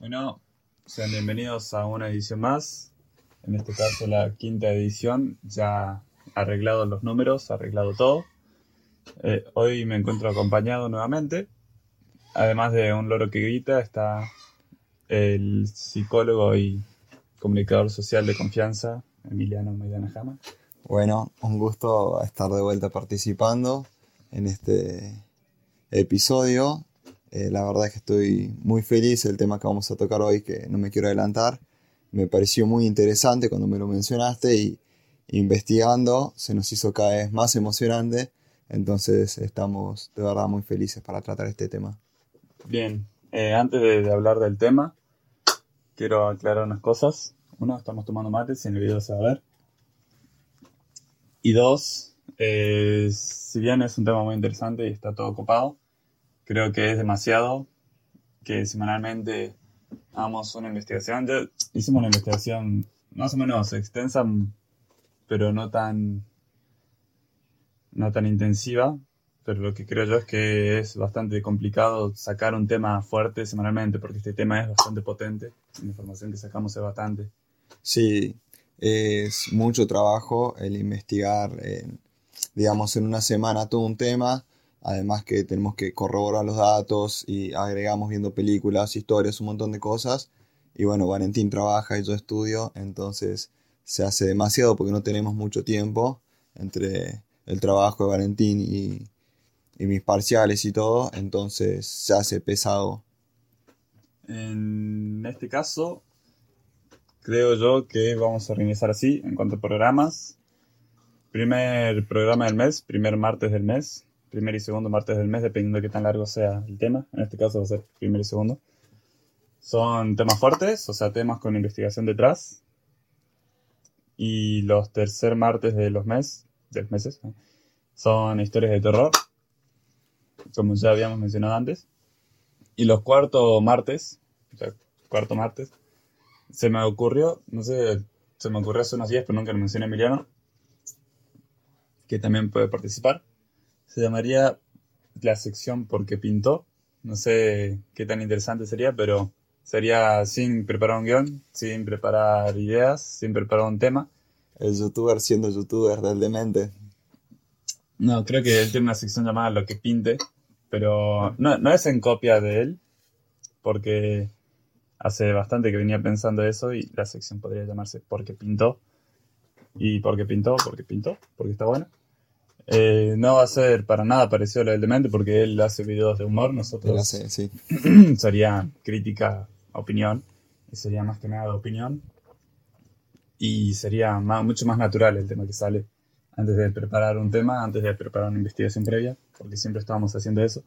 Bueno, sean bienvenidos a una edición más. En este caso, la quinta edición. Ya arreglado los números, arreglado todo. Eh, hoy me encuentro acompañado nuevamente. Además de un loro que grita, está el psicólogo y comunicador social de confianza, Emiliano Maidana Jama. Bueno, un gusto estar de vuelta participando en este episodio. Eh, la verdad es que estoy muy feliz el tema que vamos a tocar hoy, que no me quiero adelantar. Me pareció muy interesante cuando me lo mencionaste y investigando se nos hizo cada vez más emocionante. Entonces estamos de verdad muy felices para tratar este tema. Bien, eh, antes de, hablar del tema, quiero aclarar unas cosas. Uno, estamos tomando mates, en el video se va a ver. Y dos, eh, si bien es un tema muy interesante y está todo ocupado, creo que es demasiado que semanalmente hagamos una investigación. Ya hicimos una investigación más o menos extensa, pero no tan, no tan intensiva. Pero lo que creo yo es que es bastante complicado sacar un tema fuerte semanalmente, porque este tema es bastante potente. La información que sacamos es bastante. Sí, es mucho trabajo el investigar, digamos, en una semana todo un tema, además que tenemos que corroborar los datos y agregamos viendo películas, historias, un montón de cosas. Y bueno, Valentín trabaja y yo estudio, entonces se hace demasiado porque no tenemos mucho tiempo entre el trabajo de Valentín y, y mis parciales y todo, entonces se hace pesado. En este caso, creo yo que vamos a organizar así en cuanto a programas. Primer programa del mes, primer martes del mes, primer y segundo martes del mes, dependiendo de qué tan largo sea el tema. En este caso va a ser primer y segundo. Son temas fuertes, o sea, temas con investigación detrás. Y los tercer martes de los meses, de los meses, son historias de terror, como ya habíamos mencionado antes. Y los cuarto martes, o sea, cuarto martes, se me ocurrió, no sé, se me ocurrió hace unos días, pero nunca lo mencioné Emiliano, que también puede participar. Se llamaría la sección Porque Pintó. No sé qué tan interesante sería, pero sería sin preparar un guion, sin preparar ideas, sin preparar un tema. El youtuber siendo youtuber del demente. No, creo que él tiene una sección llamada Lo que pinte, pero no, no es en copia de él, porque hace bastante que venía pensando eso y la sección podría llamarse Porque pintó. Y porque pintó, porque pintó, porque está bueno. Eh, no va a ser para nada parecido a lo del demente porque él hace videos de humor, nosotros sí. sería crítica, opinión, y sería más que nada opinión. Y sería mucho más natural el tema que sale antes de preparar un tema, antes de preparar una investigación previa, porque siempre estábamos haciendo eso.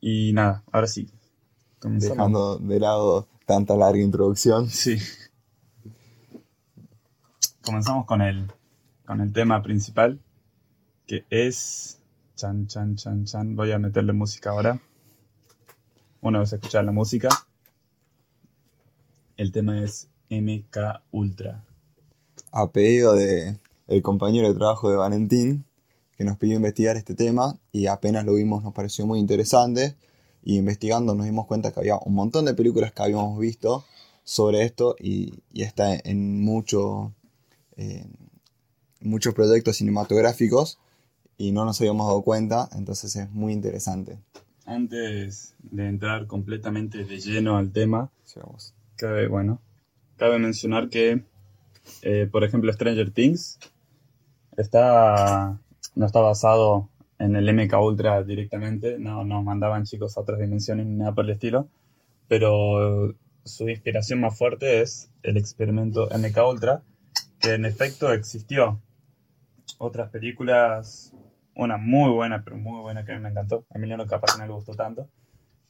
Y nada, ahora sí, Dejando de lado tanta larga introducción. Sí. Comenzamos con el, con el tema principal, que es... Chan, chan, chan, chan. Voy a meterle música ahora. Una vez escuchar la música. El tema es MK Ultra. A pedido de el compañero de trabajo de Valentín, que nos pidió investigar este tema y apenas lo vimos nos pareció muy interesante y investigando nos dimos cuenta que había un montón de películas que habíamos visto sobre esto y, está en mucho, muchos proyectos cinematográficos y no nos habíamos dado cuenta, entonces es muy interesante. Antes de entrar completamente de lleno al tema, cabe, bueno, cabe mencionar que, eh, por ejemplo, Stranger Things está, no está basado en el MK Ultra directamente, no nos mandaban chicos a otras dimensiones ni nada por el estilo, pero su inspiración más fuerte es el experimento MK Ultra, que en efecto existió. Otras películas, una muy buena, pero muy buena que a mí me encantó, a Emiliano capaz no le gustó tanto,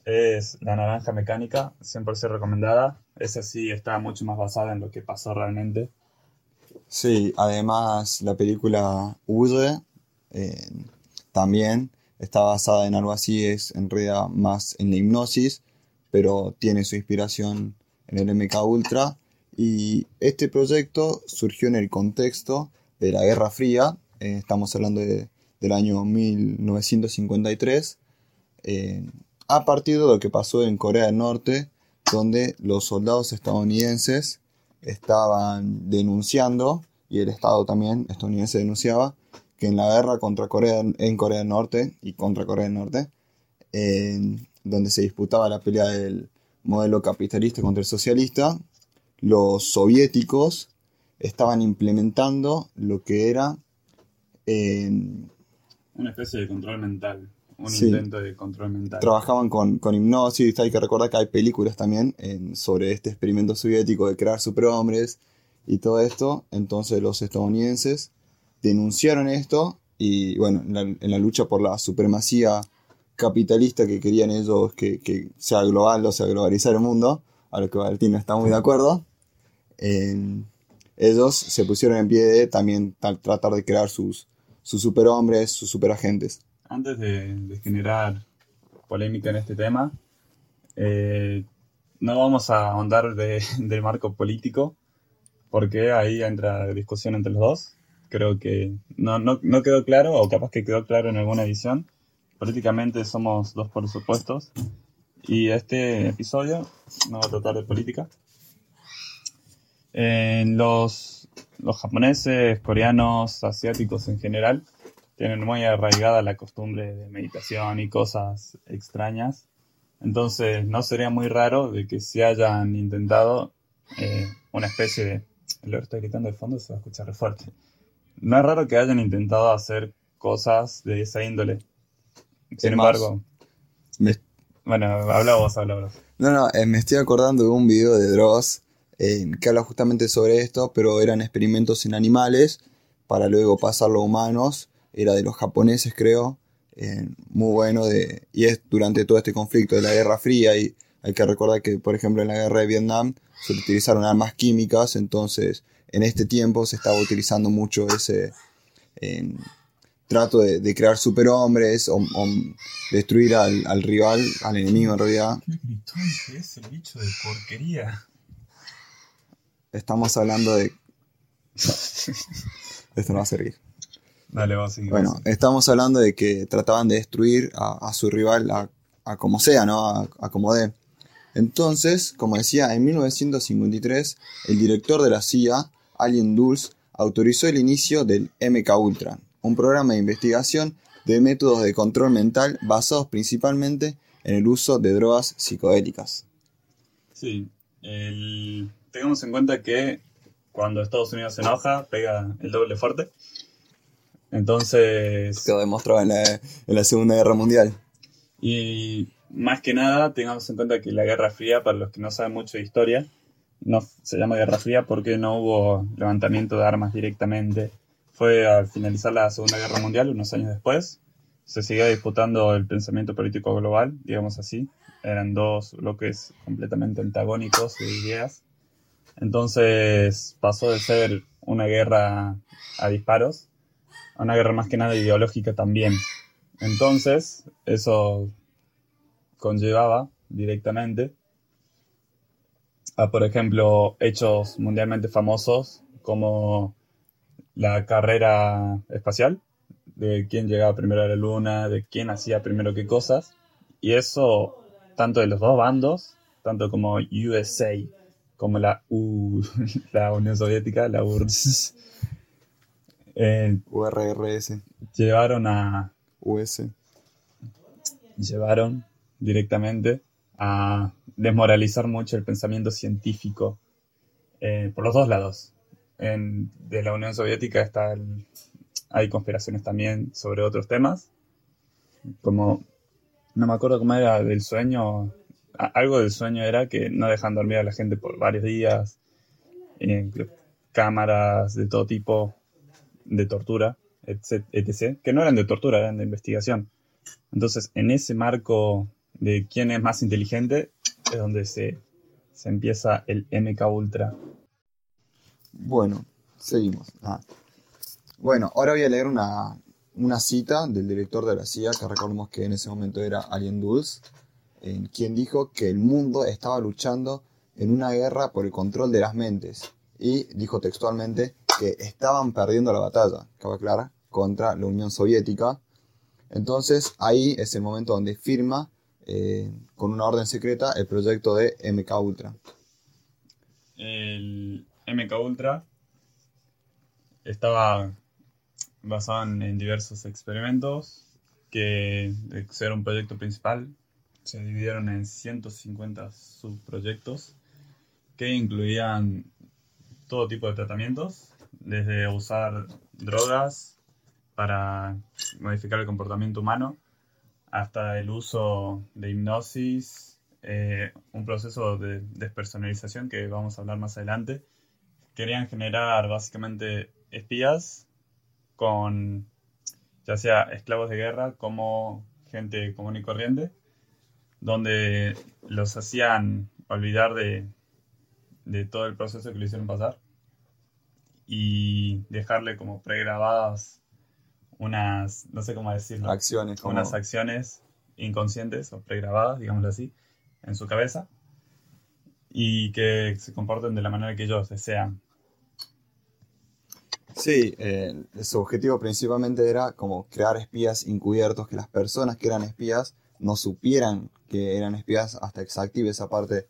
es La Naranja Mecánica, 100% recomendada. Esa sí está mucho más basada en lo que pasó realmente. Sí, además la película Huye, también está basada en algo así, es en realidad más en la hipnosis, pero tiene su inspiración en el MK Ultra. Y este proyecto surgió en el contexto de la Guerra Fría, eh, estamos hablando del año 1953, eh, a partir de lo que pasó en Corea del Norte donde los soldados estadounidenses estaban denunciando, y el Estado también estadounidense denunciaba, que en la guerra contra Corea, en Corea del Norte y contra Corea del Norte, donde se disputaba la pelea del modelo capitalista contra el socialista, los soviéticos estaban implementando lo que era... Una especie de control mental, un intento de control mental. Trabajaban con, con hipnosis, hay que recordar que hay películas también sobre este experimento soviético de crear superhombres y todo esto. Entonces los estadounidenses denunciaron esto y bueno, en la, lucha por la supremacía capitalista que querían ellos que, sea global o sea globalizar el mundo, a lo que Valentín está muy de acuerdo, ellos se pusieron en pie de también tratar de crear sus, sus superhombres, sus superagentes. Antes de, generar polémica en este tema, eh, no vamos a ahondar del marco político, porque ahí entra discusión entre los dos. Creo que no, no, no quedó claro, o capaz que quedó claro en alguna edición. Políticamente somos dos por supuestos. Y este episodio no va a tratar de política, los, los japoneses, coreanos, asiáticos en general, tienen muy arraigada la costumbre de meditación y cosas extrañas. Entonces no sería muy raro de que se hayan intentado eh, una especie de... Lo estoy gritando de fondo, se va a escuchar re fuerte. No es raro que hayan intentado hacer cosas de esa índole. Sin embargo... Bueno, habla vos, habla vos. No, no, eh, me estoy acordando de un video de Dross que habla justamente sobre esto, pero eran experimentos en animales para luego pasarlo a humanos. Era de los japoneses, creo. muy bueno de, y es durante todo este conflicto de la Guerra Fría y hay que recordar que, por ejemplo, en la guerra de Vietnam se utilizaron armas químicas, entonces en este tiempo se estaba utilizando mucho ese trato de, crear superhombres o, destruir al, rival, al enemigo en realidad. ¿Qué es el bicho de porquería? Estamos hablando de... Esto no va a servir. Dale, va a Bueno, estamos hablando de que trataban de destruir a, su rival a, como sea, ¿no? A, como. Entonces, como decía, en 1953, el director de la CIA, Alien Dulles, autorizó el inicio del MK Ultra, un programa de investigación de métodos de control mental basados principalmente en el uso de drogas psicodélicas. Sí, el tengamos en cuenta que cuando Estados Unidos se enoja, pega el doble fuerte. Entonces. Quedó demostrado en la, Segunda Guerra Mundial. Y más que nada, tengamos en cuenta que la Guerra Fría, para los que no saben mucho de historia, no se llama Guerra Fría porque no hubo levantamiento de armas directamente. Fue al finalizar la Segunda Guerra Mundial, unos años después. Se seguía disputando el pensamiento político global, digamos así. Eran dos bloques completamente antagónicos de ideas entonces pasó de ser una guerra a disparos a una guerra más que nada ideológica también. Entonces, eso conllevaba directamente a, por ejemplo, hechos mundialmente famosos como la carrera espacial, de quién llegaba primero a la luna, de quién hacía primero qué cosas. Y eso, tanto de los dos bandos, tanto como USA como la U, la Unión Soviética, la URSS, URRS, llevaron a US, llevaron directamente a desmoralizar mucho el pensamiento científico eh, por los dos lados. En, de la Unión Soviética está hay conspiraciones también sobre otros temas, como no me acuerdo cómo era del sueño algo del sueño era que no dejan dormir a la gente por varios días, cámaras de todo tipo de tortura, etc., que no eran de tortura, eran de investigación. Entonces, en ese marco de quién es más inteligente, es donde se, se empieza el MK Ultra. Bueno, seguimos. Ah. Bueno, ahora voy a leer una, una cita del director de la CIA, que recordemos que en ese momento era Alien Dulles, en quien dijo que el mundo estaba luchando en una guerra por el control de las mentes. Y dijo textualmente que estaban perdiendo la batalla, cabe aclarar, contra la Unión Soviética. Entonces ahí es el momento donde firma eh, con una orden secreta el proyecto de MK Ultra. El MK Ultra estaba basado en diversos experimentos que, ser un proyecto principal, se dividieron en 150 subproyectos que incluían todo tipo de tratamientos, desde usar drogas para modificar el comportamiento humano hasta el uso de hipnosis, eh, un proceso de despersonalización que vamos a hablar más adelante. Querían generar básicamente espías con ya sea esclavos de guerra como gente común y corriente, donde los hacían olvidar de, de todo el proceso que le hicieron pasar y dejarle como pregrabadas unas, no sé cómo decirlo, Acciones. unas acciones inconscientes o pregrabadas, digámoslo así, en su cabeza y que se comporten de la manera que ellos desean. Sí, eh, su objetivo principalmente era como crear espías encubiertos, que las personas que eran espías no supieran que eran espías hasta que se active esa parte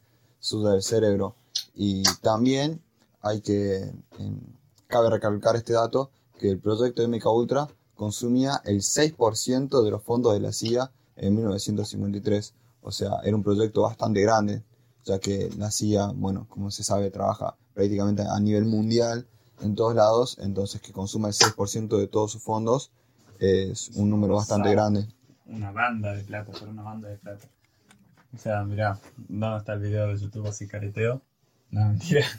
del cerebro. Y también hay que, em, cabe recalcar este dato, que el proyecto MK Ultra consumía el 6% de los fondos de la CIA en 1953. O sea, era un proyecto bastante grande, ya que la CIA, bueno, como se sabe, trabaja prácticamente a nivel mundial en todos lados, entonces que consuma el 6% de todos sus fondos es un número bastante grande. Una banda de plata, por una banda de plata. O sea, mirá, ¿dónde está el video de YouTube así careteo? No, mentira.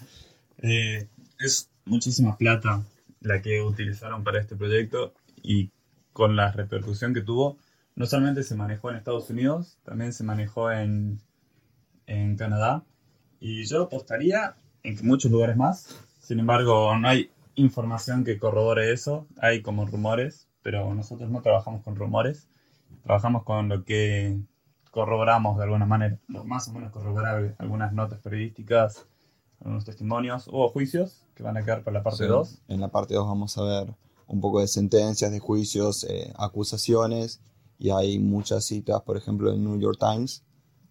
Eh, es muchísima plata la que utilizaron para este proyecto y con la repercusión que tuvo, no solamente se manejó en Estados Unidos, también se manejó en, en Canadá y yo apostaría en muchos lugares más. Sin embargo, no hay información que corrobore eso, hay como rumores, pero nosotros no trabajamos con rumores, trabajamos con lo que corroboramos de alguna manera, o más o menos corroborar algunas notas periodísticas, algunos testimonios o juicios que van a quedar para la parte Sí. 2. En la parte 2 vamos a ver un poco de sentencias, de juicios, eh, acusaciones, y hay muchas citas, por ejemplo, en New York Times,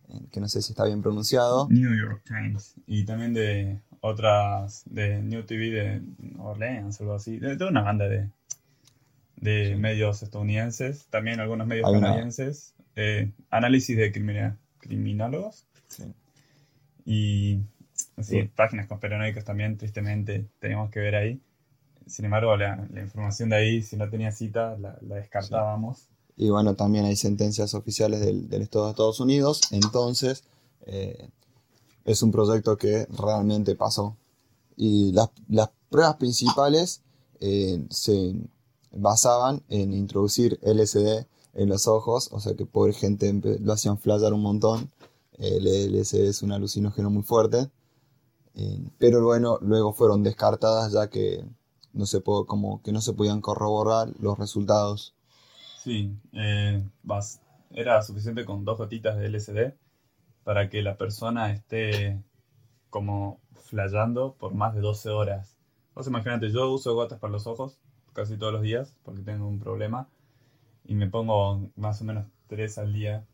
eh, que no sé si está bien pronunciado. New York Times. Y también de otras, de New TV de Orleans, algo así. De toda una banda de, de medios estadounidenses, también algunos medios Hay una- canadienses. eh, análisis de crimina- criminólogos Sí. y sí, Sí. páginas conspiranoicas también, tristemente, tenemos que ver ahí. Sin embargo, la, la información de ahí, si no tenía cita, la, la descartábamos. Y bueno, también hay sentencias oficiales del, del Estado de Estados Unidos, entonces eh, es un proyecto que realmente pasó. Y las, las pruebas principales eh, se basaban en introducir LSD en los ojos, o sea que pobre gente lo hacían flashear un montón. El LSD es un alucinógeno muy fuerte, pero bueno, luego fueron descartadas ya que no se pudo, como que no se podían corroborar los resultados. Sí, eh, era suficiente con dos gotitas de LSD para que la persona esté como flayando por más de 12 horas. Vos imagínate, yo uso gotas para los ojos casi todos los días porque tengo un problema y me pongo más o menos tres al día.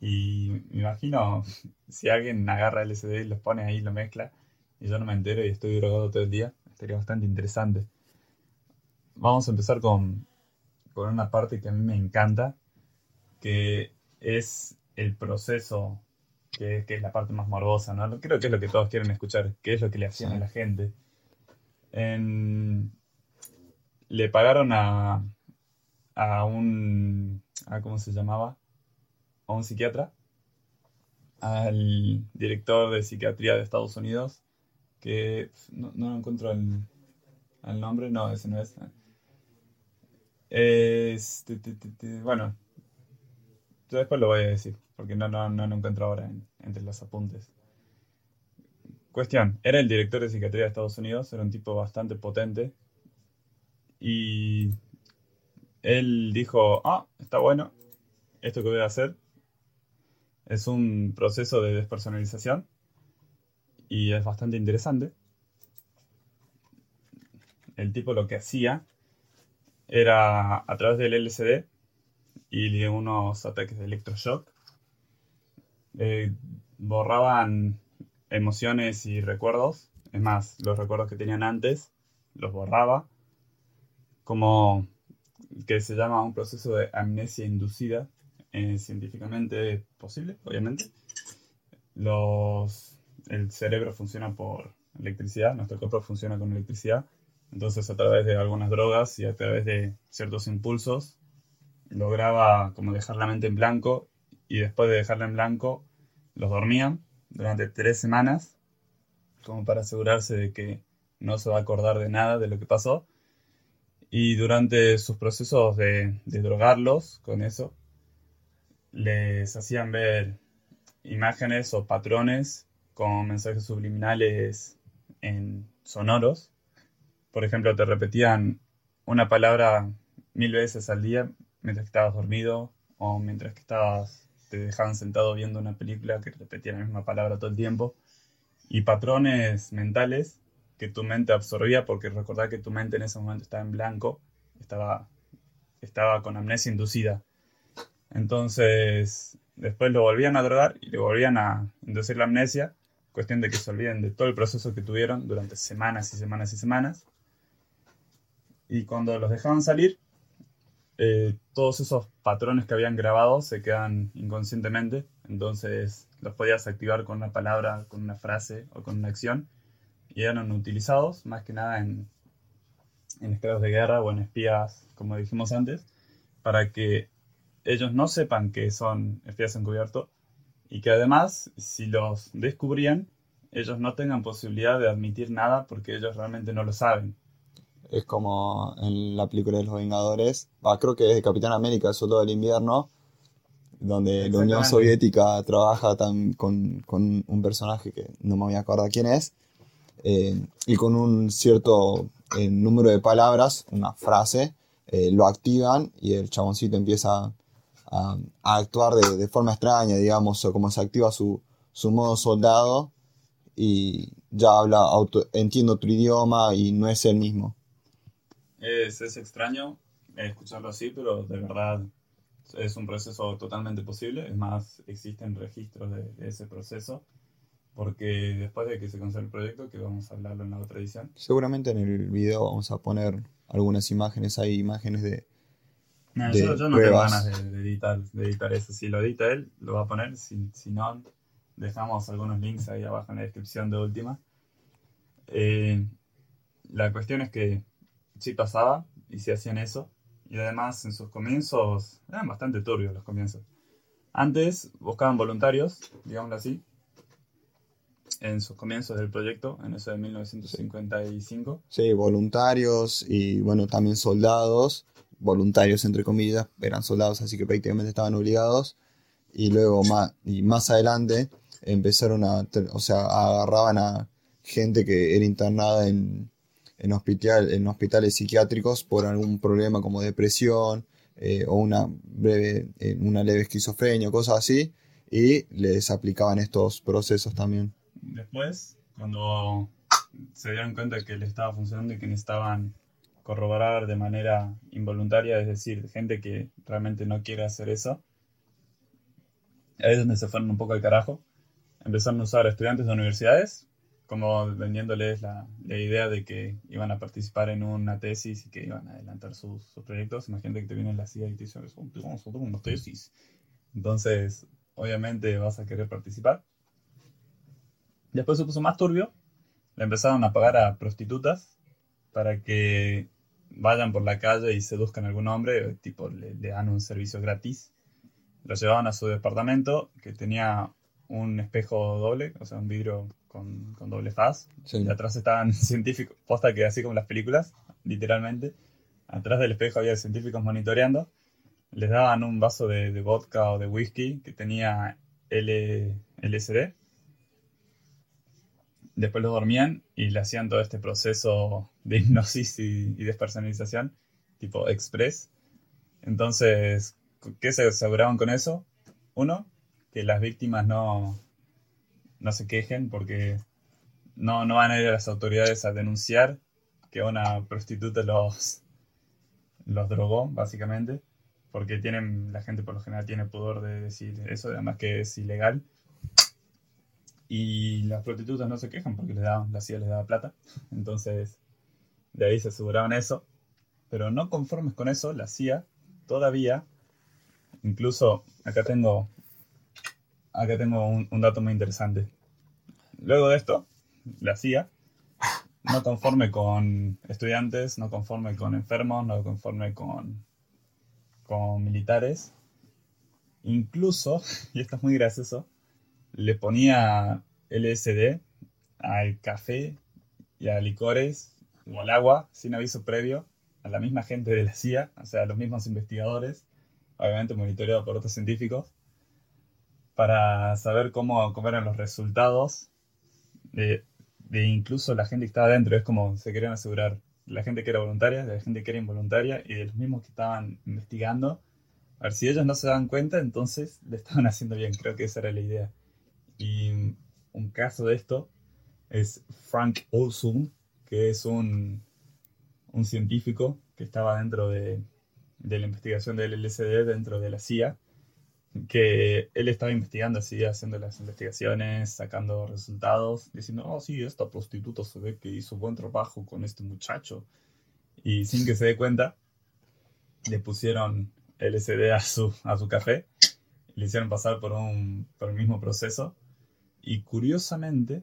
Y me imagino si alguien agarra LSD y los pone ahí, lo mezcla y yo no me entero y estoy drogado todo el día, estaría bastante interesante. Vamos a empezar con, con una parte que a mí me encanta, que es el proceso, que, que es la parte más morbosa, ¿no? Creo que es lo que todos quieren escuchar, qué es lo que le hacían Sí. a la gente. En- le pagaron a, a un, a, ¿cómo se llamaba? A un psiquiatra, al director de psiquiatría de Estados Unidos, que no, no encuentro el, el nombre, no, ese no es. Bueno, yo después lo voy a decir, porque no, no, no lo encuentro ahora en- entre los apuntes. Cuestión, era el director de psiquiatría de Estados Unidos, era un tipo bastante potente, y él dijo, ah, está bueno, esto que voy a hacer es un proceso de despersonalización, y es bastante interesante. El tipo lo que hacía era a través del LSD y de unos ataques de electroshock, eh, borraban emociones y recuerdos. Es más, los recuerdos que tenían antes los borraba. Como que se llama un proceso de amnesia inducida. Eh, científicamente posible, obviamente. Los, el cerebro funciona por electricidad, nuestro cuerpo funciona con electricidad. Entonces, a través de algunas drogas y a través de ciertos impulsos, lograba como dejar la mente en blanco y después de dejarla en blanco, los dormían durante tres semanas, como para asegurarse de que no se va a acordar de nada de lo que pasó. Y durante sus procesos de, drogarlos con eso, les hacían ver imágenes o patrones con mensajes subliminales en sonoros. Por ejemplo, te repetían una palabra mil veces al día mientras estabas dormido o mientras que estabas te dejaban sentado viendo una película que repetía la misma palabra todo el tiempo y patrones mentales que tu mente absorbía porque recordar que tu mente en ese momento estaba en blanco, estaba, estaba con amnesia inducida. Entonces, después lo volvían a drogar y le volvían a inducir la amnesia, cuestión de que se olviden de todo el proceso que tuvieron durante semanas y semanas y semanas. Y cuando los dejaban salir, eh, todos esos patrones que habían grabado se quedan inconscientemente, entonces los podías activar con una palabra, con una frase o con una acción, y eran utilizados más que nada en, en esclavos de guerra o en espías, como dijimos antes, para que ellos no sepan que son espías encubiertos y que además, si los descubrían, ellos no tengan posibilidad de admitir nada porque ellos realmente no lo saben. Es como en la película de los Vengadores, ah, creo que es de Capitán América, el Soldado del Invierno, donde la Unión Soviética trabaja tan, con, con, un personaje que no me voy a acordar quién es, eh, y con un cierto eh, número de palabras, una frase, eh, lo activan y el chaboncito empieza a, actuar de, de, forma extraña, digamos, o como se activa su, su modo soldado y ya habla, auto, entiende otro idioma y no es el mismo. Es, es extraño escucharlo así, pero de verdad es un proceso totalmente posible. Es más, existen registros de, de, ese proceso. Porque después de que se cancele el proyecto, que vamos a hablarlo en la otra edición. Seguramente en el video vamos a poner algunas imágenes, hay imágenes de. No, de yo, yo, no tengo ganas de, de, editar, de editar eso. Si lo edita él, lo va a poner. Si, si no, dejamos algunos links ahí abajo en la descripción de última. Eh, la cuestión es que sí pasaba y se hacían eso. Y además en sus comienzos eran bastante turbios los comienzos. Antes buscaban voluntarios, digámoslo así, en sus comienzos del proyecto, en eso de 1955. Sí, voluntarios y bueno, también soldados, voluntarios entre comillas, eran soldados así que prácticamente estaban obligados. Y luego más, y más adelante empezaron a, o sea, agarraban a gente que era internada en, en, hospital, en hospitales psiquiátricos por algún problema como depresión eh, o una, breve, eh, una leve esquizofrenia cosas así, y les aplicaban estos procesos también. Después, cuando se dieron cuenta que le estaba funcionando y que necesitaban corroborar de manera involuntaria, es decir, gente que realmente no quiere hacer eso, ahí es donde se fueron un poco al carajo. Empezaron a usar estudiantes de universidades como vendiéndoles la, idea de que iban a participar en una tesis y que iban a adelantar sus, proyectos. Imagínate que te viene la CIA y te dicen, vamos a una tesis. Entonces, obviamente vas a querer participar. Después se puso más turbio. Le empezaron a pagar a prostitutas para que vayan por la calle y seduzcan a algún hombre, tipo le, le dan un servicio gratis. Lo llevaban a su departamento que tenía un espejo doble, o sea, un vidrio con, con doble faz. Sí. Y atrás estaban científicos, posta que así como las películas, literalmente. Atrás del espejo había científicos monitoreando. Les daban un vaso de, de vodka o de whisky que tenía L, LSD. Después los dormían y le hacían todo este proceso de hipnosis y, y despersonalización, tipo express. Entonces, ¿qué se aseguraban con eso? Uno, que las víctimas no, no se quejen porque no, no van a ir a las autoridades a denunciar que una prostituta los, los drogó, básicamente, porque tienen, la gente por lo general tiene pudor de decir eso, además que es ilegal, Y las prostitutas no se quejan porque les daban, la CIA les daba plata. Entonces, de ahí se aseguraban eso. Pero no conformes con eso, la CIA todavía, incluso acá tengo, acá tengo un, dato muy interesante. Luego de esto, la CIA, no conforme con estudiantes, no conforme con enfermos, no conforme con, con militares, incluso, y esto es muy gracioso, le ponía LSD al café y a licores o al agua sin aviso previo a la misma gente de la CIA, o sea, a los mismos investigadores, obviamente monitoreado por otros científicos, para saber cómo, cómo eran los resultados de, incluso la gente que estaba dentro. Es como se querían asegurar la gente que era voluntaria, de la gente que era involuntaria y de los mismos que estaban investigando. A ver, si ellos no se dan cuenta, entonces le estaban haciendo bien. Creo que esa era la idea. Un caso de esto es Frank Olson, que es un, un científico que estaba dentro de, de la investigación del LSD dentro de la CIA, que él estaba investigando así, haciendo las investigaciones, sacando resultados, diciendo, oh sí, esta prostituta se ve que hizo buen trabajo con este muchacho. Y sin que se dé cuenta, le pusieron LSD a su, a su café, le hicieron pasar por, un, por el mismo proceso. Y curiosamente,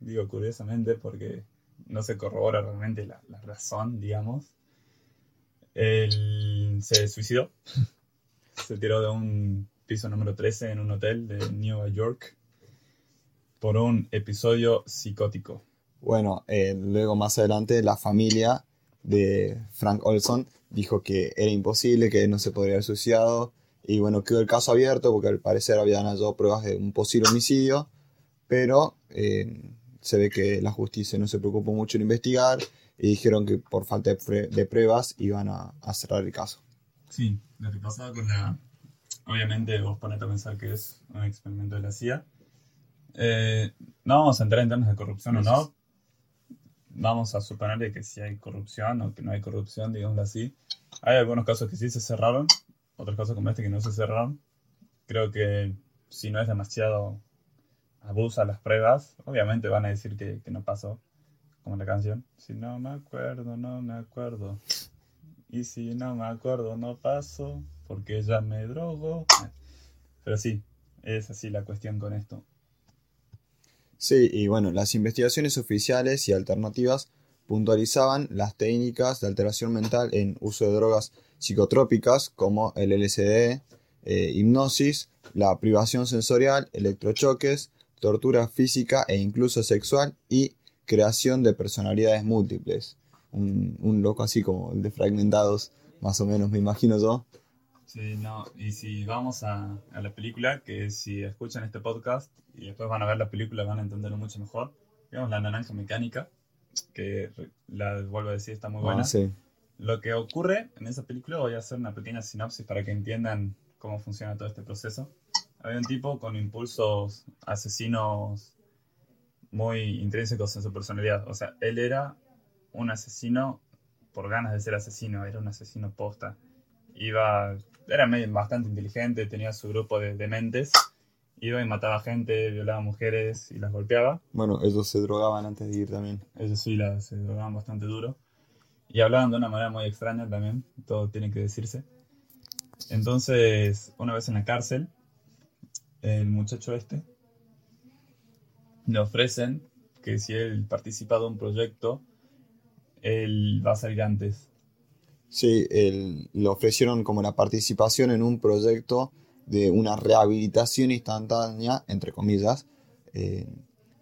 digo curiosamente porque no se corrobora realmente la, razón, digamos, él se suicidó. se tiró de un piso número 13 en un hotel de Nueva York por un episodio psicótico. Bueno, eh, luego más adelante la familia de Frank Olson dijo que era imposible, que no se podría haber suicidado. Y bueno, quedó el caso abierto porque al parecer habían hallado pruebas de un posible homicidio, pero eh, se ve que la justicia no se preocupó mucho en investigar y dijeron que por falta de, de pruebas iban a, a cerrar el caso. Sí, lo que pasaba con la... Obviamente vos ponete a pensar que es un experimento de la CIA. Eh, no vamos a entrar en temas de corrupción o no. Vamos a suponer que si hay corrupción o que no hay corrupción, digámoslo así. Hay algunos casos que sí se cerraron, otros casos como este que no se cerraron. Creo que si no es demasiado abuso a las pruebas, obviamente van a decir que, que no pasó, como la canción. Si no me acuerdo, no me acuerdo. Y si no me acuerdo, no paso, porque ya me drogo. Pero sí, es así la cuestión con esto. Sí, y bueno, las investigaciones oficiales y alternativas puntualizaban las técnicas de alteración mental en uso de drogas psicotrópicas como el LSD, eh, hipnosis, la privación sensorial, electrochoques, tortura física e incluso sexual y creación de personalidades múltiples. Un, un loco así como el de Fragmentados, más o menos, me imagino yo. Sí, no, y si vamos a, a la película, que si escuchan este podcast y después van a ver la película van a entenderlo mucho mejor. Digamos la naranja mecánica, que la vuelvo a decir está muy buena. Ah, sí. Lo que ocurre en esa película, voy a hacer una pequeña sinopsis para que entiendan cómo funciona todo este proceso. Había un tipo con impulsos asesinos muy intrínsecos en su personalidad. O sea, él era un asesino por ganas de ser asesino, era un asesino posta. Iba, era medio, bastante inteligente, tenía su grupo de dementes, iba y mataba gente, violaba mujeres y las golpeaba. Bueno, ellos se drogaban antes de ir también. Ellos sí las se drogaban bastante duro. Y hablaban de una manera muy extraña también, todo tiene que decirse. Entonces, una vez en la cárcel, el muchacho este le ofrecen que si él participa de un proyecto, él va a salir antes. Sí, el- le ofrecieron como la participación en un proyecto de una rehabilitación instantánea, entre comillas, eh,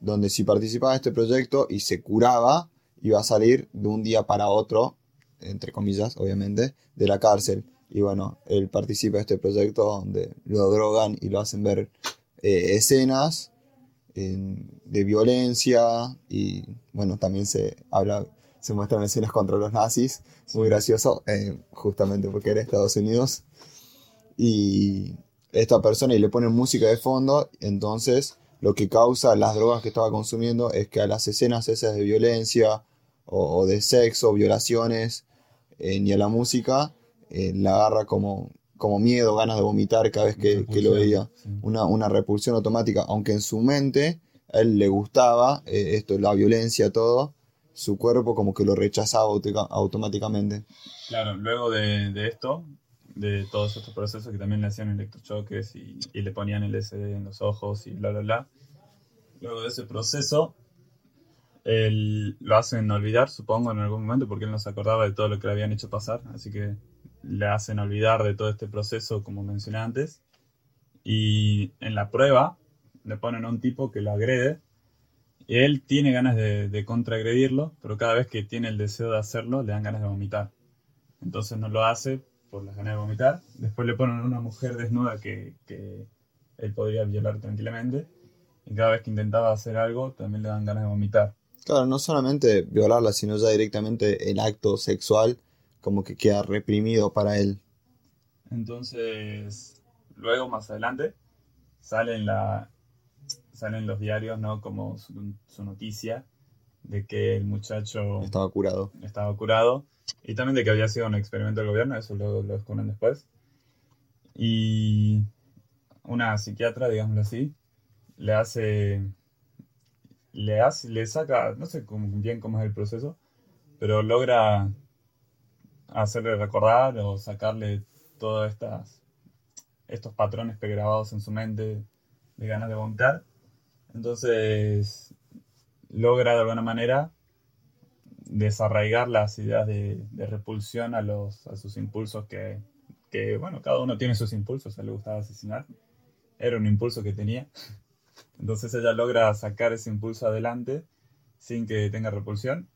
donde si participaba de este proyecto y se curaba, iba a salir de un día para otro, entre comillas, obviamente, de la cárcel. Y bueno, él participa de este proyecto donde lo drogan y lo hacen ver eh, escenas en- de violencia y bueno, también se habla, se muestran escenas contra los nazis, muy gracioso, eh, justamente porque era Estados Unidos. Y esta persona y le ponen música de fondo, entonces lo que causa las drogas que estaba consumiendo es que a las escenas esas de violencia o, o de sexo, violaciones, eh, ni a la música, eh, la agarra como, como miedo, ganas de vomitar cada vez que, que lo veía Sí. una, una repulsión automática, aunque en su mente a él le gustaba eh, esto, la violencia, todo, su cuerpo como que lo rechazaba automáticamente. Claro, luego de, de esto, de todos estos procesos que también le hacían electrochoques y, le ponían el SD en los ojos y bla, bla, bla. Luego de ese proceso, él lo hacen olvidar, supongo, en algún momento, porque él no se acordaba de todo lo que le habían hecho pasar. Así que le hacen olvidar de todo este proceso, como mencioné antes. Y en la prueba le ponen a un tipo que lo agrede. Él tiene ganas de, de contraagredirlo, pero cada vez que tiene el deseo de hacerlo, le dan ganas de vomitar. Entonces no lo hace por las ganas de vomitar. Después le ponen a una mujer desnuda que, que él podría violar tranquilamente. Y cada vez que intentaba hacer algo, también le dan ganas de vomitar. Claro, no solamente violarla, sino ya directamente el acto sexual como que queda reprimido para él. Entonces, luego más adelante, sale en la, salen los diarios, ¿no? Como su, su noticia de que el muchacho Estaba curado. estaba curado y también de que había sido un experimento del gobierno, eso lo, lo descubren después. Y una psiquiatra, digámoslo así, le hace, le hace, le saca, no sé cómo- bien cómo es el proceso, pero logra hacerle recordar o sacarle todos estas, estos patrones pregrabados en su mente de ganas de vomitar. Entonces logra de alguna manera desarraigar las ideas de, repulsión a, los, a sus impulsos que, que, bueno, cada uno tiene sus impulsos, a él le gustaba asesinar, era un impulso que tenía. Entonces ella logra sacar ese impulso adelante sin que tenga repulsión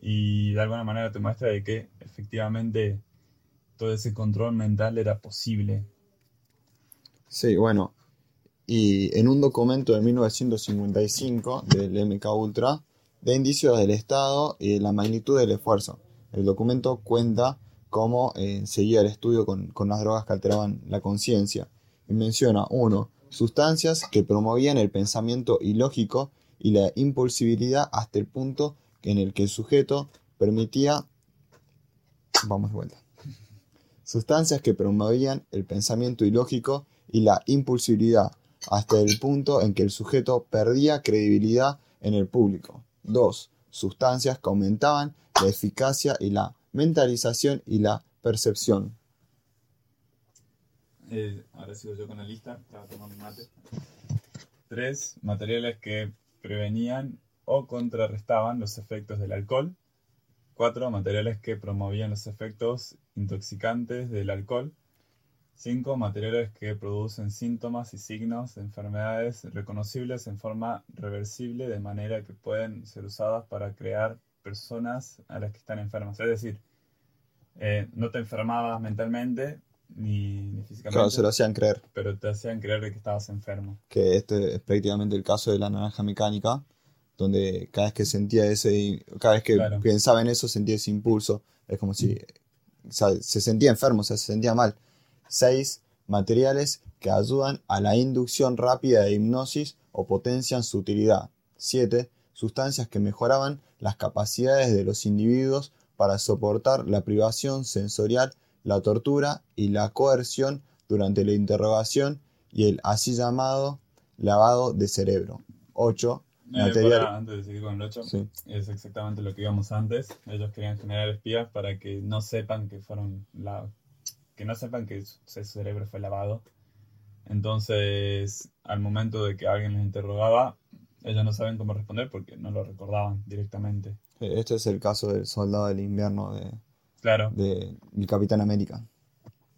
y de alguna manera te muestra de que efectivamente todo ese control mental era posible. Sí, bueno. Y en un documento de 1955 del MK Ultra, de indicios del Estado y la magnitud del esfuerzo. El documento cuenta cómo eh, seguía el estudio con, con las drogas que alteraban la conciencia. Y menciona, uno, sustancias que promovían el pensamiento ilógico y la impulsibilidad hasta el punto en el que el sujeto permitía... Vamos de vuelta. Sustancias que promovían el pensamiento ilógico y la impulsibilidad hasta el punto en que el sujeto perdía credibilidad en el público. 2. Sustancias que aumentaban la eficacia y la mentalización y la percepción. Eh, yo con la lista, estaba tomando mate. Tres, materiales que prevenían o contrarrestaban los efectos del alcohol. Cuatro, materiales que promovían los efectos intoxicantes del alcohol. Cinco, materiales que producen síntomas y signos de enfermedades reconocibles en forma reversible de manera que pueden ser usadas para crear personas a las que están enfermas. Es decir, eh, no te enfermabas mentalmente ni, ni físicamente, Claro, se lo hacían creer. pero te hacían creer de que estabas enfermo. Que este es prácticamente el caso de la naranja mecánica, donde cada vez que sentía ese, cada vez que Claro. pensaba en eso sentía ese impulso. Es como si o sea, se sentía enfermo, o sea, se sentía mal. 6. Materiales que ayudan a la inducción rápida de hipnosis o potencian su utilidad. 7. Sustancias que mejoraban las capacidades de los individuos para soportar la privación sensorial, la tortura y la coerción durante la interrogación y el así llamado lavado de cerebro. 8. Eh, para, antes de seguir con el 8, Sí. es exactamente lo que íbamos antes. Ellos querían generar espías para que no sepan que fueron la, que no sepan que su su cerebro fue lavado. Entonces, al momento de que alguien les interrogaba, ellos no saben cómo responder porque no lo recordaban directamente. Este es el caso del soldado del invierno de, Claro, de el Capitán América.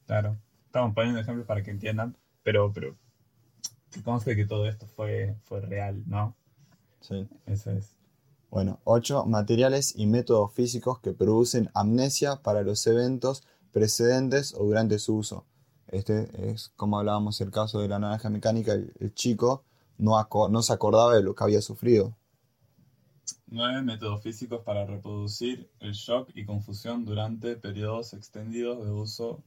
claro. Estamos poniendo ejemplos para que entiendan, pero, pero que conste que todo esto fue, fue real, ¿no? Sí. Eso es. Bueno, 8. Materiales y métodos físicos que producen amnesia para los eventos precedentes o durante su uso. Este es como hablábamos el caso de la naranja mecánica, el, chico no, no se acordaba de lo que había sufrido. 9 métodos físicos para reproducir el shock y confusión durante periodos extendidos de uso.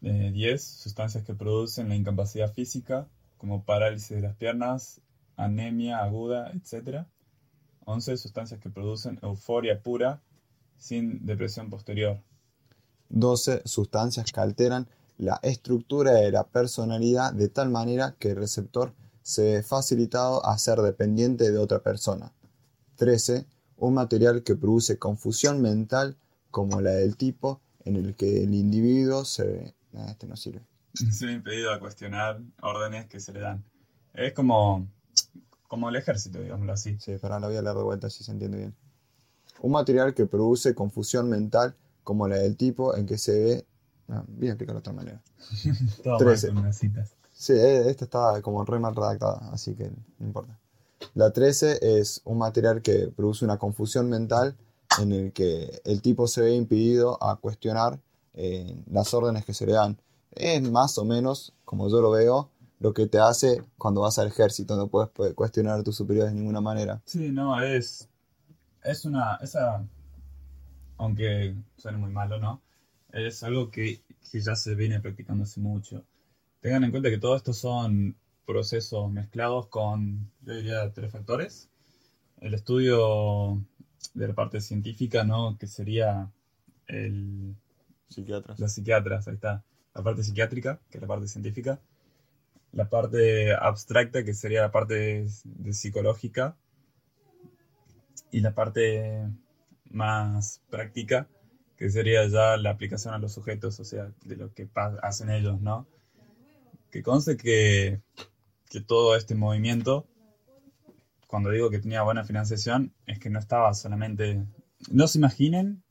10 sustancias que producen la incapacidad física, como parálisis de las piernas, anemia aguda, etc. 11 sustancias que producen euforia pura sin depresión posterior. 12. Sustancias que alteran la estructura de la personalidad de tal manera que el receptor se ve facilitado a ser dependiente de otra persona. 13. Un material que produce confusión mental como la del tipo en el que el individuo se ve... Ah, este no sirve. Se ve impedido a cuestionar órdenes que se le dan. Es como, como el ejército, digámoslo así. Sí, pero la voy a leer de vuelta si se entiende bien. Un material que produce confusión mental como la del tipo en que se ve... Ah, voy a explicarlo de otra manera. Todo mal 13. con unas citas. Sí, eh, esta está como re mal redactada, así que no importa. La 13 es un material que produce una confusión mental en el que el tipo se ve impedido a cuestionar eh, las órdenes que se le dan. Es más o menos, como yo lo veo, lo que te hace cuando vas al ejército, no puedes cuestionar a tus superiores de ninguna manera. Sí, no, es. Es una. Esa. Aunque suene muy malo, ¿no? Es algo que, que ya se viene practicando hace mucho. Tengan en cuenta que todo esto son procesos mezclados con, yo diría, tres factores. El estudio de la parte científica, ¿no? Que sería el, Psiquiatras. los psiquiatras, ahí está. La parte psiquiátrica, que es la parte científica. La parte abstracta, que sería la parte de psicológica. Y la parte más práctica, que sería ya la aplicación a los sujetos, o sea, de lo que hacen ellos, ¿no? Que conste que, que todo este movimiento, cuando digo que tenía buena financiación, es que no estaba solamente... No se imaginen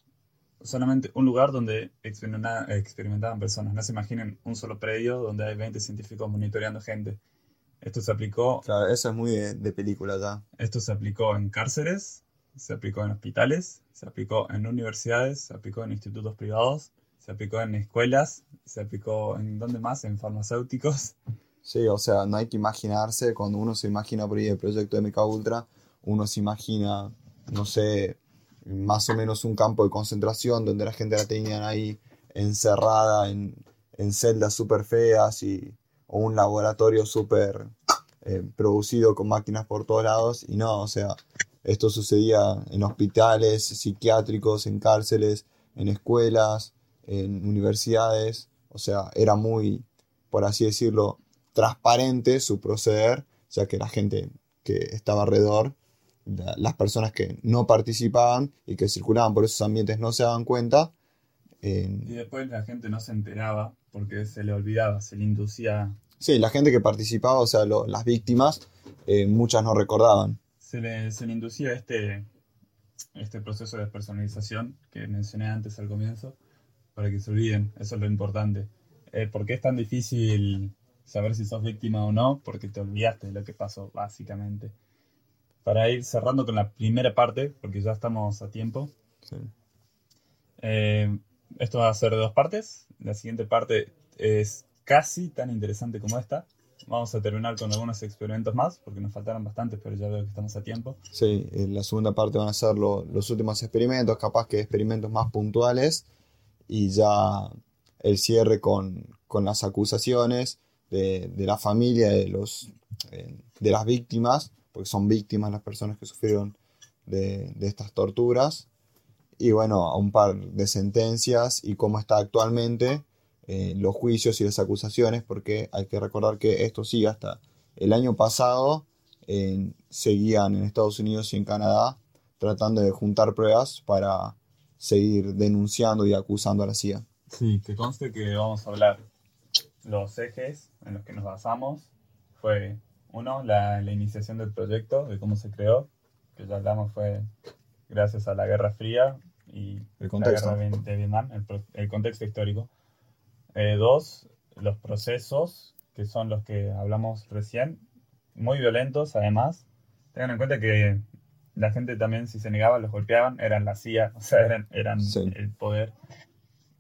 solamente un lugar donde experimenta- experimentaban personas. No se imaginen un solo predio donde hay 20 científicos monitoreando gente. Esto se aplicó, Claro, eso es muy de, de película ya. esto se aplicó en cárceles, se aplicó en hospitales, se aplicó en universidades, se aplicó en institutos privados, se aplicó en escuelas, se aplicó en ¿dónde más? En farmacéuticos. Sí, o sea, no hay que imaginarse, cuando uno se imagina por ahí el proyecto de MK Ultra, uno se imagina, no sé, más o menos un campo de concentración donde la gente la tenían ahí encerrada en, en celdas súper feas y, o un laboratorio súper eh, producido con máquinas por todos lados. Y no, o sea, esto sucedía en hospitales psiquiátricos, en cárceles, en escuelas, en universidades. O sea, era muy, por así decirlo, transparente su proceder, ya que la gente que estaba alrededor, la- las personas que no participaban y que circulaban por esos ambientes no se daban cuenta. eh, Y después la gente no se enteraba porque se le olvidaba, se le inducía, sí, la gente que participaba, o sea, lo- las víctimas, eh, muchas no recordaban. Se le, se le inducía este, este proceso de despersonalización que mencioné antes al comienzo para que se olviden. Eso es lo importante. Eh, ¿Por qué es tan difícil saber si sos víctima o no? Porque te olvidaste de lo que pasó, básicamente. Para ir cerrando con la primera parte, porque ya estamos a tiempo, Sí. Eh, esto va a ser de dos partes. La siguiente parte es casi tan interesante como esta. Vamos a terminar con algunos experimentos más, porque nos faltaron bastantes, pero ya veo que estamos a tiempo. Sí, en la segunda parte van a ser lo- los últimos experimentos, capaz que experimentos más puntuales, y ya el cierre con, con las acusaciones de, de la familia, de, los, eh, de las víctimas, porque son víctimas las personas que sufrieron de, de estas torturas, y bueno, a un par de sentencias y cómo está actualmente eh, los juicios y las acusaciones, porque hay que recordar que esto sigue hasta el año pasado en- seguían en Estados Unidos y en Canadá tratando de juntar pruebas para seguir denunciando y acusando a la CIA. Sí, que conste que vamos a hablar los ejes en los que nos basamos. Fue, uno, la, la iniciación del proyecto, de cómo se creó, que ya hablamos fue gracias a la Guerra Fría y El la guerra de, Vietnam, el contexto histórico. Eh, dos, los procesos, que son los que hablamos recién, muy violentos además. Tengan en cuenta que la gente también, si se negaba, los golpeaban, eran la CIA, o sea, eran, eran Sí. el poder.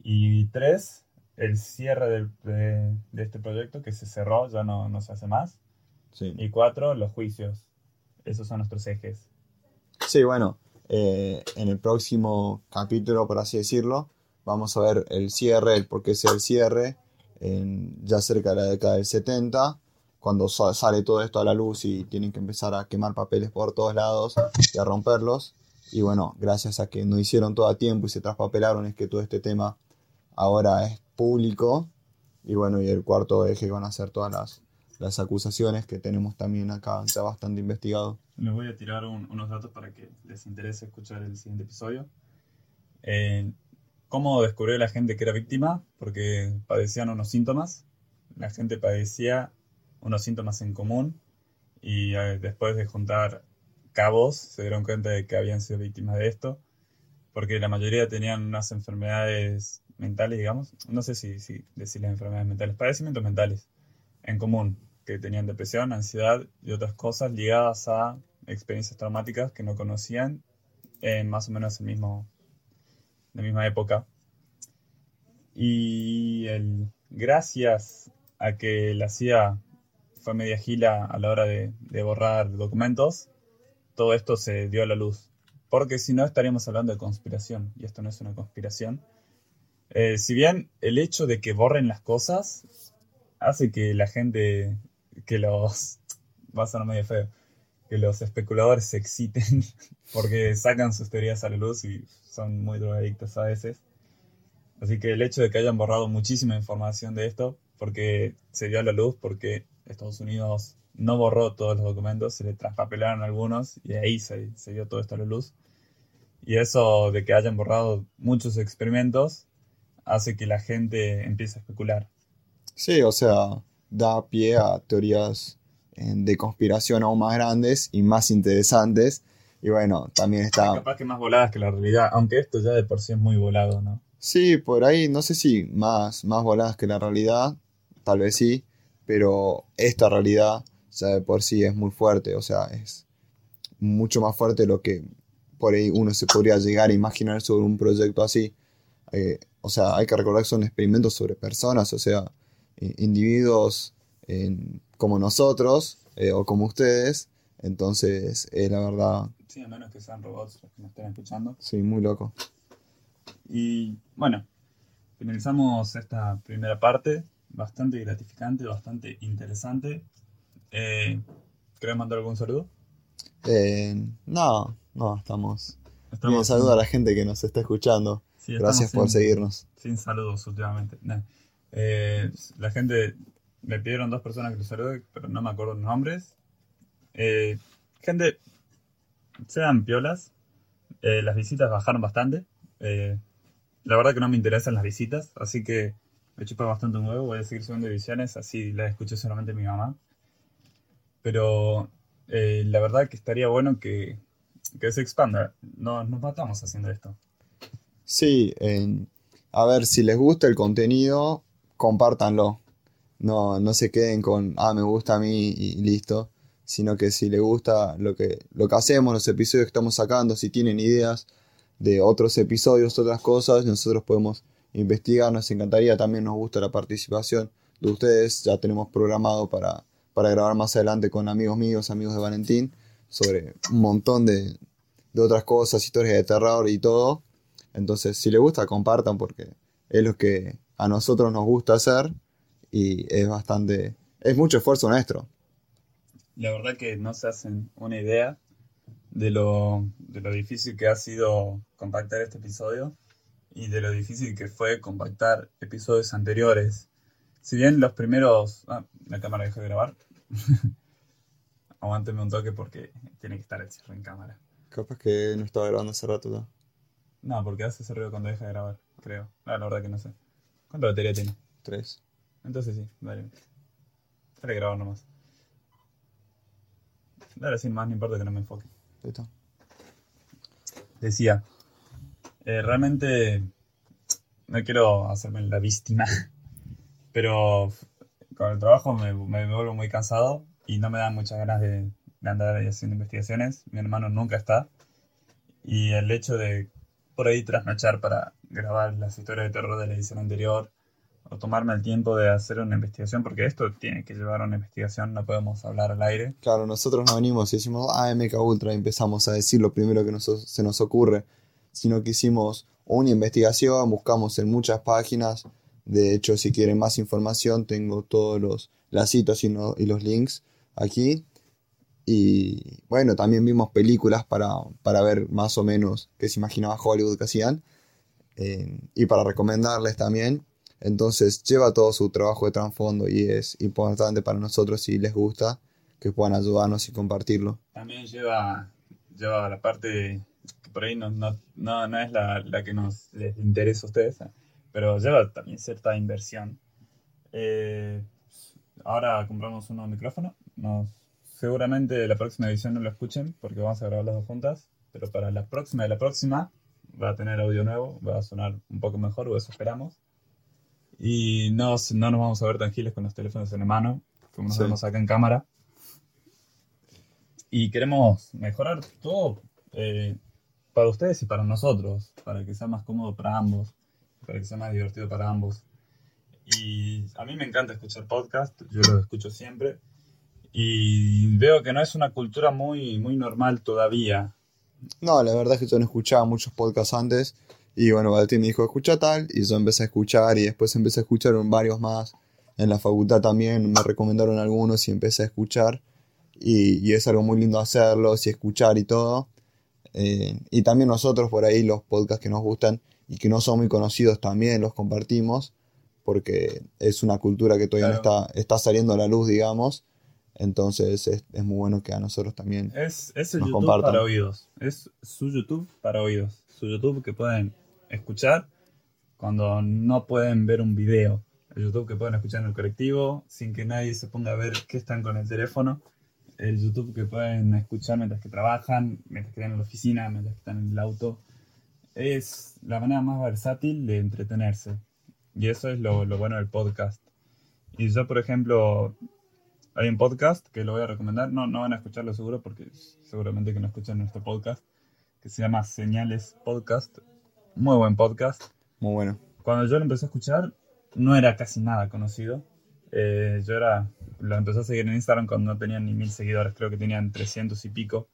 Y tres, el cierre del- de, de este proyecto que se cerró, ya no, no se hace más. Sí, Y cuatro, los juicios. Esos son nuestros ejes. Sí, bueno, eh, en el próximo capítulo, por así decirlo, vamos a ver el cierre, el por qué sea el cierre, en- ya cerca de la década del 70, cuando sa- sale todo esto a la luz y tienen que empezar a quemar papeles por todos lados y a romperlos. Y bueno, gracias a que no hicieron todo a tiempo y se traspapelaron, es que todo este tema ahora es público. Y bueno, y el cuarto eje van a ser todas las, las acusaciones que tenemos también acá ya bastante investigado. Les voy a tirar un- unos datos para que les interese escuchar el siguiente episodio. Eh, ¿Cómo descubrió la gente que era víctima? Porque padecían unos síntomas. La gente padecía unos síntomas en común y eh, después de juntar cabos se dieron cuenta de que habían sido víctimas de esto, porque la mayoría tenían unas enfermedades mentales, digamos, no sé si, si decirles enfermedades mentales, padecimientos mentales en común, que tenían depresión, ansiedad y otras cosas ligadas a experiencias traumáticas que no conocían en más o menos el mismo, la misma época. Y el, gracias a que la CIA fue media gila a la hora de, borrar documentos, todo esto se dio a la luz. Porque si no estaríamos hablando de conspiración, y esto no es una conspiración. Eh, si bien el hecho de que borren las cosas hace que la gente, que los, va a ser medio feo, que los especuladores se exciten porque sacan sus teorías a la luz y son muy drogadictos a veces. Así que el hecho de que hayan borrado muchísima información de esto, porque se dio a la luz, porque Estados Unidos no borró todos los documentos, se le traspapelaron algunos y ahí se, se dio todo esto a la luz. Y eso de que hayan borrado muchos experimentos hace que la gente empiece a especular. Sí, o sea, da pie a teorías de conspiración aún más grandes y más interesantes. Y bueno, también está... Capaz que más voladas que la realidad, aunque esto ya de por sí es muy volado, ¿no? Sí, por ahí, no sé si más, más voladas que la realidad, tal vez sí, pero esta realidad ya de por sí es muy fuerte, o sea, es mucho más fuerte de lo que por ahí uno se podría llegar a imaginar sobre un proyecto así. Eh, o sea, hay que recordar que son experimentos sobre personas, o sea, eh, individuos en- como nosotros eh, o como ustedes, entonces es la verdad, Sí, a menos que sean robots los que nos estén escuchando. sí, muy loco. Y bueno, finalizamos esta primera parte, bastante gratificante, bastante interesante. Eh, ¿Querés mandar algún saludo? Eh, no, no, estamos... Estamos Bien, saludo a la gente que nos está escuchando. sí, Gracias por sin- seguirnos. Sin saludos últimamente. Nah. Eh, la gente, me pidieron dos personas que los salude, pero no me acuerdo los nombres. Eh, gente, sean piolas. Eh, las visitas bajaron bastante. Eh, la verdad que no me interesan las visitas, así que me chupa bastante un huevo. Voy a seguir subiendo ediciones, así las escuché solamente mi mamá. Pero la verdad que estaría bueno que, que se expanda. No, nos matamos haciendo esto. Sí, a ver, si les gusta el contenido, compártanlo. No, no se queden con, ah, me gusta a mí y listo. Sino que si les gusta lo que, lo que hacemos, los episodios que estamos sacando, si tienen ideas de otros episodios, otras cosas, nosotros podemos investigar. Nos encantaría, también nos gusta la participación de ustedes. Ya tenemos programado para, para grabar más adelante con amigos míos, amigos de Valentín, sobre un montón de, de otras cosas, historias de terror y todo. Entonces, si les gusta, compartan porque es lo que a nosotros nos gusta hacer y es bastante, es mucho esfuerzo nuestro. La verdad que no se hacen una idea de lo, de lo difícil que ha sido compactar este episodio y de lo difícil que fue compactar episodios anteriores. Si bien los primeros... Ah, la cámara dejó de grabar. Aguánteme un toque porque tiene que estar el cierre en cámara. Capaz que no estaba grabando hace rato ya. No, porque hace ese ruido cuando deja de grabar, creo. Ah, la verdad que no sé. ¿Cuánta batería tiene? Tres. Entonces sí, dale. Dale grabar nomás. Dale sin más, no importa que no me enfoque. Listo. decía, eh, realmente no quiero hacerme la víctima, pero con el trabajo me, me vuelvo muy cansado y no me dan muchas ganas de, de andar haciendo investigaciones. Mi hermano nunca está. Y el hecho de por ahí trasnochar para grabar las historias de terror de la edición anterior o tomarme el tiempo de hacer una investigación, porque esto tiene que llevar a una investigación, no podemos hablar al aire. Claro, nosotros no venimos y decimos, ah, MK Ultra, y empezamos a decir lo primero que nos- se nos ocurre, sino que hicimos una investigación, buscamos en muchas páginas. De hecho, si quieren más información, tengo todos los las citas y los links aquí. Y bueno, también vimos películas para, para ver más o menos qué se imaginaba Hollywood que hacían. Eh, y para recomendarles también, Entonces lleva todo su trabajo de trasfondo y es importante para nosotros si les gusta que puedan ayudarnos y compartirlo. También lleva, lleva la parte que por ahí no, no, no, no es la, la, que nos les interesa a ustedes, pero lleva también cierta inversión. Eh, ahora compramos un nuevo micrófono. Nos, seguramente la próxima edición no lo escuchen porque vamos a grabar las dos juntas, pero para la próxima de la próxima va a tener audio nuevo, va a sonar un poco mejor, o eso esperamos. Y no, no nos vamos a ver tan giles con los teléfonos en la mano, como nos vemos acá en cámara. Y queremos mejorar todo eh, para ustedes y para nosotros, para que sea más cómodo para ambos, para que sea más divertido para ambos. Y a mí me encanta escuchar podcast, yo lo escucho siempre. Y veo que no es una cultura muy, muy normal todavía. No, la verdad es que yo no escuchaba muchos podcasts antes. Y bueno, Valentín me dijo, escucha tal. Y yo empecé a escuchar y después empecé a escuchar varios más. En la facultad también me recomendaron algunos y empecé a escuchar. Y, y es algo muy lindo hacerlos y escuchar y todo. Eh, y también nosotros por ahí los podcasts que nos gustan y que no son muy conocidos también los compartimos porque es una cultura que todavía no está, está saliendo a la luz, digamos. Entonces es, es muy bueno que a nosotros también es, es el YouTube para oídos. Es su YouTube para oídos. Su YouTube que pueden escuchar cuando no pueden ver un video. El YouTube que pueden escuchar en el colectivo sin que nadie se ponga a ver qué están con el teléfono. El YouTube que pueden escuchar mientras que trabajan, mientras que están en la oficina, mientras que están en el auto. Es la manera más versátil de entretenerse. Y eso es lo, lo bueno del podcast. Y yo, por ejemplo, hay un podcast que lo voy a recomendar. No, no van a escucharlo seguro porque seguramente que no escuchan nuestro podcast. Que se llama Señales Podcast. Muy buen podcast. Muy bueno. Cuando yo lo empecé a escuchar, no era casi nada conocido. Eh, yo era, lo empecé a seguir en Instagram cuando no tenían ni mil seguidores. Creo que tenían 300 y pico.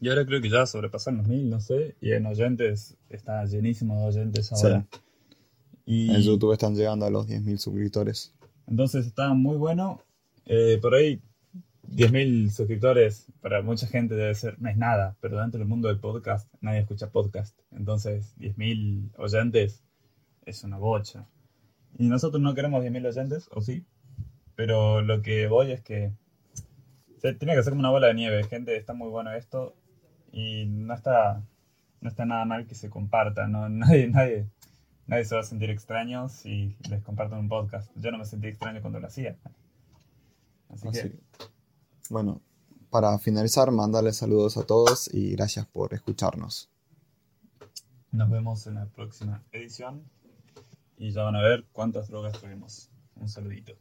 Y ahora creo que ya sobrepasaron los mil, no sé. Y en oyentes está llenísimo de oyentes ahora. Y... En YouTube están llegando a los 10.000 suscriptores. Entonces está muy bueno. Eh, por ahí 10.000 suscriptores para mucha gente debe ser, no es nada, pero dentro del mundo del podcast nadie escucha podcast. Entonces 10.000 oyentes es una bocha. Y nosotros no queremos 10.000 oyentes, o sí, pero lo que voy es que se tiene que ser como una bola de nieve. Gente, está muy bueno esto y no está, no está nada mal que se comparta. No, nadie, nadie, nadie se va a sentir extraño si les comparten un podcast. Yo no me sentí extraño cuando lo hacía. Así, que... Bueno, para finalizar, mandarles saludos a todos y gracias por escucharnos. Nos vemos en la próxima edición y ya van a ver cuántas drogas tuvimos. Un saludito.